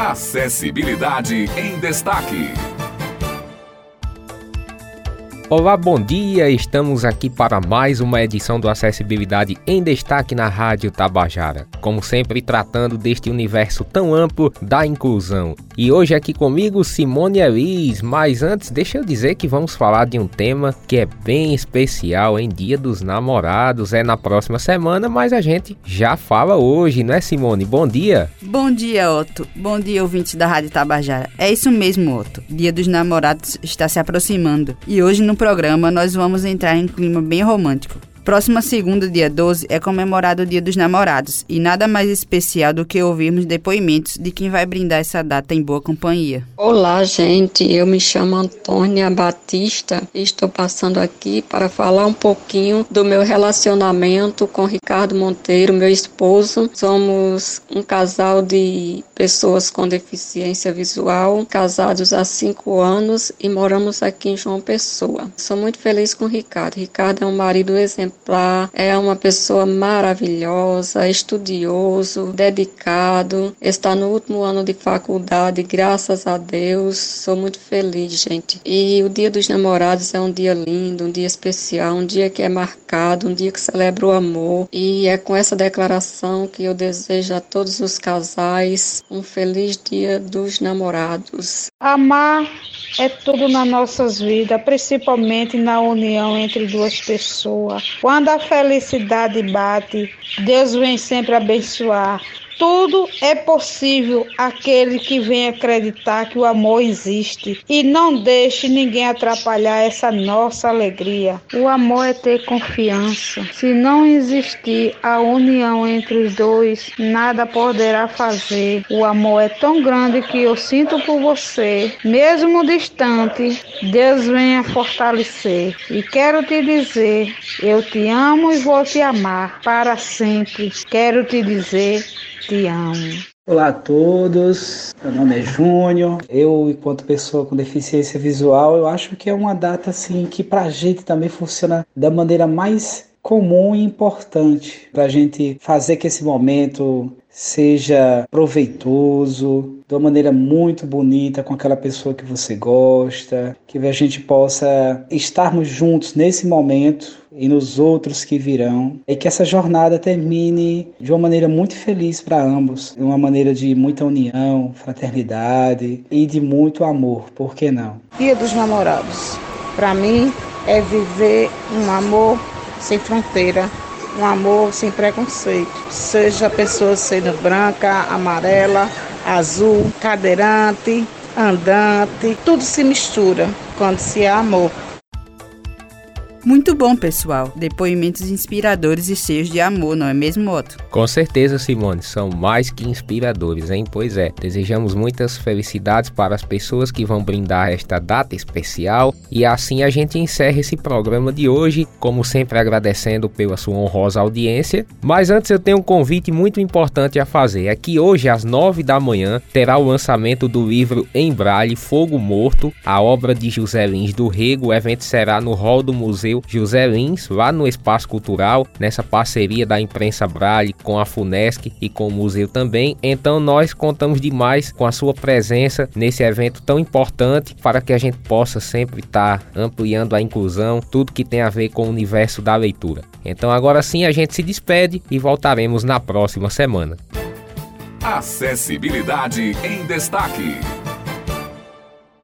Acessibilidade em Destaque. Olá, bom dia! Estamos aqui para mais uma edição do Acessibilidade em Destaque na Rádio Tabajara. Como sempre, tratando deste universo tão amplo da inclusão. E hoje aqui comigo Simone Elis, mas antes deixa eu dizer que vamos falar de um tema que é bem especial em Dia dos Namorados. É na próxima semana, mas a gente já fala hoje, não é Simone? Bom dia! Bom dia, Otto. Bom dia, ouvintes da Rádio Tabajara. É isso mesmo, Otto. Dia dos Namorados está se aproximando. E hoje no programa nós vamos entrar em clima bem romântico. Próxima segunda, dia 12, é comemorado o Dia dos Namorados, e nada mais especial do que ouvirmos depoimentos de quem vai brindar essa data em boa companhia. Olá, gente. Eu me chamo Antônia Batista e estou passando aqui para falar um pouquinho do meu relacionamento com Ricardo Monteiro, meu esposo. Somos um casal de pessoas com deficiência visual, casados há cinco anos e moramos aqui em João Pessoa. Sou muito feliz com Ricardo. Ricardo é um marido exemplar exemplar, é uma pessoa maravilhosa, estudioso, dedicado, está no último ano de faculdade, graças a Deus, sou muito feliz, gente. E o Dia dos Namorados é um dia lindo, um dia especial, um dia que é marcado, um dia que celebra o amor. E é com essa declaração que eu desejo a todos os casais um feliz Dia dos Namorados. Amar é tudo nas nossas vidas, principalmente na união entre duas pessoas. Quando a felicidade bate, Deus vem sempre abençoar. Tudo é possível aquele que vem acreditar que o amor existe e não deixe ninguém atrapalhar essa nossa alegria. O amor é ter confiança. Se não existir a união entre os dois, nada poderá fazer. O amor é tão grande que eu sinto por você, mesmo distante, Deus venha fortalecer. E quero te dizer, eu te amo e vou te amar para sempre. Quero te dizer amo. Olá a todos, meu nome é Júnior. Eu, enquanto pessoa com deficiência visual, eu acho que é uma data assim que para a gente também funciona da maneira mais comum e importante para a gente fazer que esse momento seja proveitoso, de uma maneira muito bonita com aquela pessoa que você gosta, que a gente possa estarmos juntos nesse momento e nos outros que virão, e que essa jornada termine de uma maneira muito feliz para ambos, de uma maneira de muita união, fraternidade e de muito amor, por que não? Dia dos Namorados. Para mim é viver um amor sem fronteira, um amor sem preconceito. Seja a pessoa sendo branca, amarela, azul, cadeirante, andante, tudo se mistura quando se há amor. Muito bom, pessoal. Depoimentos inspiradores e cheios de amor, não é mesmo, Otto? Com certeza, Simone, são mais que inspiradores, hein? Pois é. Desejamos muitas felicidades para as pessoas que vão brindar esta data especial e assim a gente encerra esse programa de hoje, como sempre agradecendo pela sua honrosa audiência. Mas antes eu tenho um convite muito importante a fazer. É que hoje às nove da manhã terá o lançamento do livro Em Fogo Morto, a obra de José Lins do Rego. O evento será no hall do Museu José Lins, lá no Espaço Cultural, nessa parceria da imprensa Braille com a FUNESC e com o museu também. Então nós contamos demais com a sua presença nesse evento tão importante para que a gente possa sempre estar ampliando a inclusão, tudo que tem a ver com o universo da leitura. Então agora sim a gente se despede e voltaremos na próxima semana. Acessibilidade em destaque.